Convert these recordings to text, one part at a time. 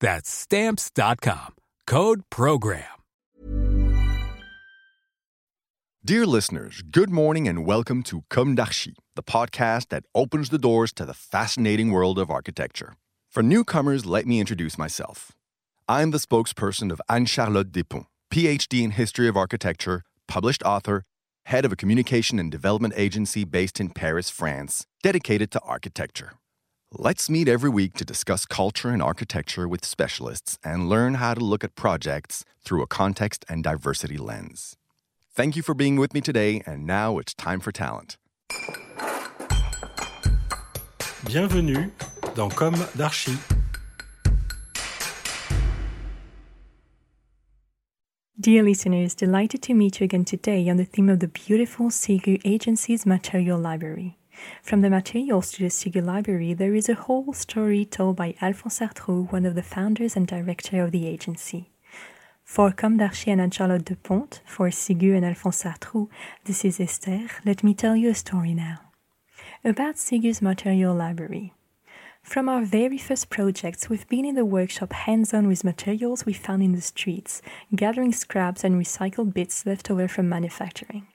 That's stamps.com. Code program. Dear listeners, good morning and welcome to Com the podcast that opens the doors to the fascinating world of architecture. For newcomers, let me introduce myself. I'm the spokesperson of Anne Charlotte Depont, PhD in History of Architecture, published author, head of a communication and development agency based in Paris, France, dedicated to architecture. Let's meet every week to discuss culture and architecture with specialists and learn how to look at projects through a context and diversity lens. Thank you for being with me today, and now it's time for talent. Bienvenue dans Com d'Archi. Dear listeners, delighted to meet you again today on the theme of the beautiful Cigüe Agency's Material Library. From the materials to the Cigüe Library, there is a whole story told by Alphonse Sarthout, one of the founders and director of the agency. For Com d'Archi and Anne-Charlotte Depont, for Cigüe and Alphonse Sarthout, this is Esther. Let me tell you a story now. About Cigüe's Material Library. From our very first projects, we've been in the workshop hands on with materials we found in the streets, gathering scraps and recycled bits left over from manufacturing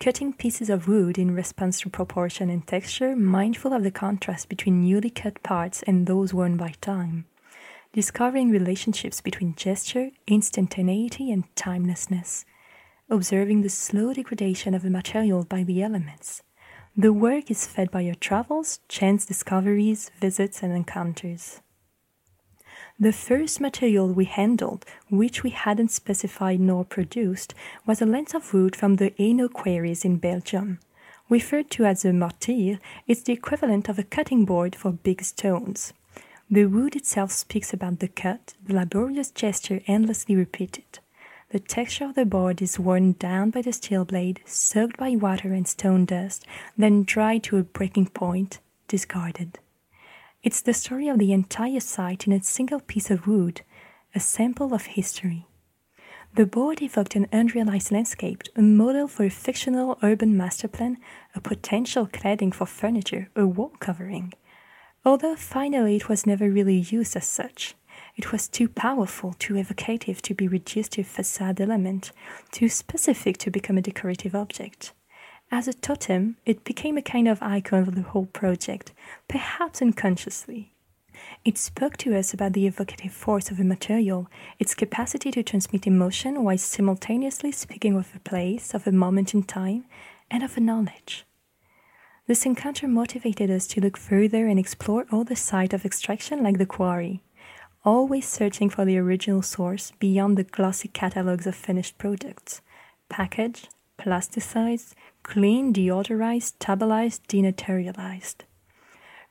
cutting pieces of wood in response to proportion and texture, mindful of the contrast between newly cut parts and those worn by time, discovering relationships between gesture, instantaneity, and timelessness, observing the slow degradation of the material by the elements. The work is fed by your travels, chance discoveries, visits, and encounters. The first material we handled, which we hadn't specified nor produced, was a length of wood from the Hainaut quarries in Belgium. Referred to as a mortier, it's the equivalent of a cutting board for big stones. The wood itself speaks about the cut, the laborious gesture endlessly repeated. The texture of the board is worn down by the steel blade, soaked by water and stone dust, then dried to a breaking point, discarded. It's the story of the entire site in a single piece of wood, a sample of history. The board evoked an unrealized landscape, a model for a fictional urban master plan, a potential cladding for furniture, a wall covering. Although finally it was never really used as such. It was too powerful, too evocative to be reduced to a facade element, too specific to become a decorative object. As a totem, it became a kind of icon of the whole project, perhaps unconsciously. It spoke to us about the evocative force of a material, its capacity to transmit emotion while simultaneously speaking of a place, of a moment in time, and of a knowledge. This encounter motivated us to look further and explore all the sites of extraction like the quarry, always searching for the original source beyond the glossy catalogs of finished products, packaged, plasticized, clean, deodorized, stabilized, denaturalized.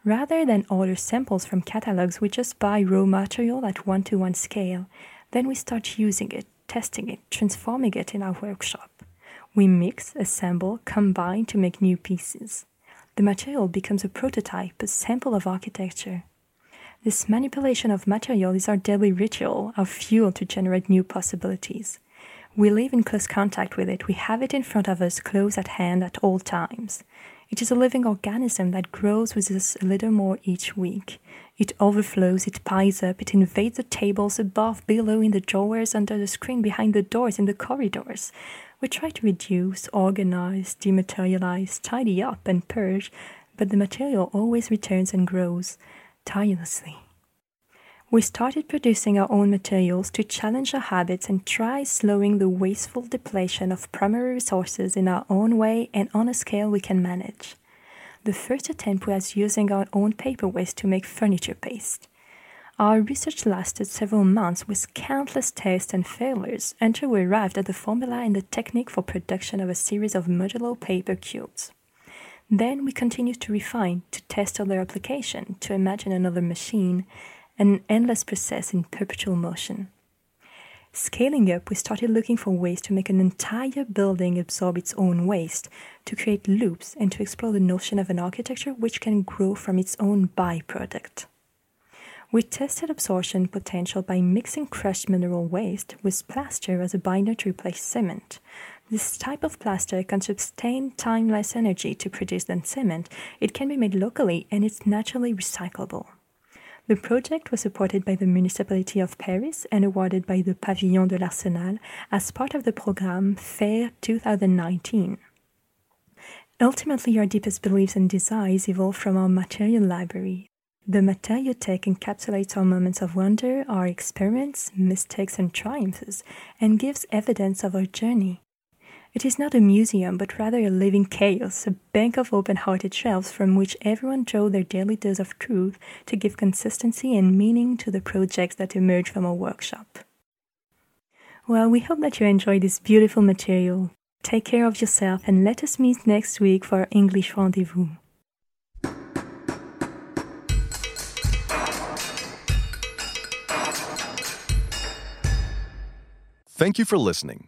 Rather than order samples from catalogs, we just buy raw material at one to one scale. Then we start using it, testing it, transforming it in our workshop. We mix, assemble, combine to make new pieces. The material becomes a prototype, a sample of architecture. This manipulation of material is our daily ritual, our fuel to generate new possibilities. We live in close contact with it. We have it in front of us, close at hand at all times. It is a living organism that grows with us a little more each week. It overflows, it piles up, it invades the tables above, below, in the drawers, under the screen, behind the doors, in the corridors. We try to reduce, organize, dematerialize, tidy up, and purge, but the material always returns and grows tirelessly. We started producing our own materials to challenge our habits and try slowing the wasteful depletion of primary resources in our own way and on a scale we can manage. The first attempt was using our own paper waste to make furniture paste. Our research lasted several months with countless tests and failures until we arrived at the formula and the technique for production of a series of modular paper cubes. Then we continued to refine, to test other application, to imagine another machine, an endless process in perpetual motion. Scaling up, we started looking for ways to make an entire building absorb its own waste, to create loops, and to explore the notion of an architecture which can grow from its own byproduct. We tested absorption potential by mixing crushed mineral waste with plaster as a binder to replace cement. This type of plaster can sustain time less energy to produce than cement. It can be made locally and it's naturally recyclable. The project was supported by the municipality of Paris and awarded by the Pavillon de l'Arsenal as part of the program FAIRE 2019. Ultimately, our deepest beliefs and desires evolve from our material library. The Materiothèque encapsulates our moments of wonder, our experiments, mistakes, and triumphs, and gives evidence of our journey. It is not a museum, but rather a living chaos, a bank of open hearted shelves from which everyone drew their daily dose of truth to give consistency and meaning to the projects that emerge from our workshop. Well, we hope that you enjoyed this beautiful material. Take care of yourself and let us meet next week for our English rendezvous. Thank you for listening.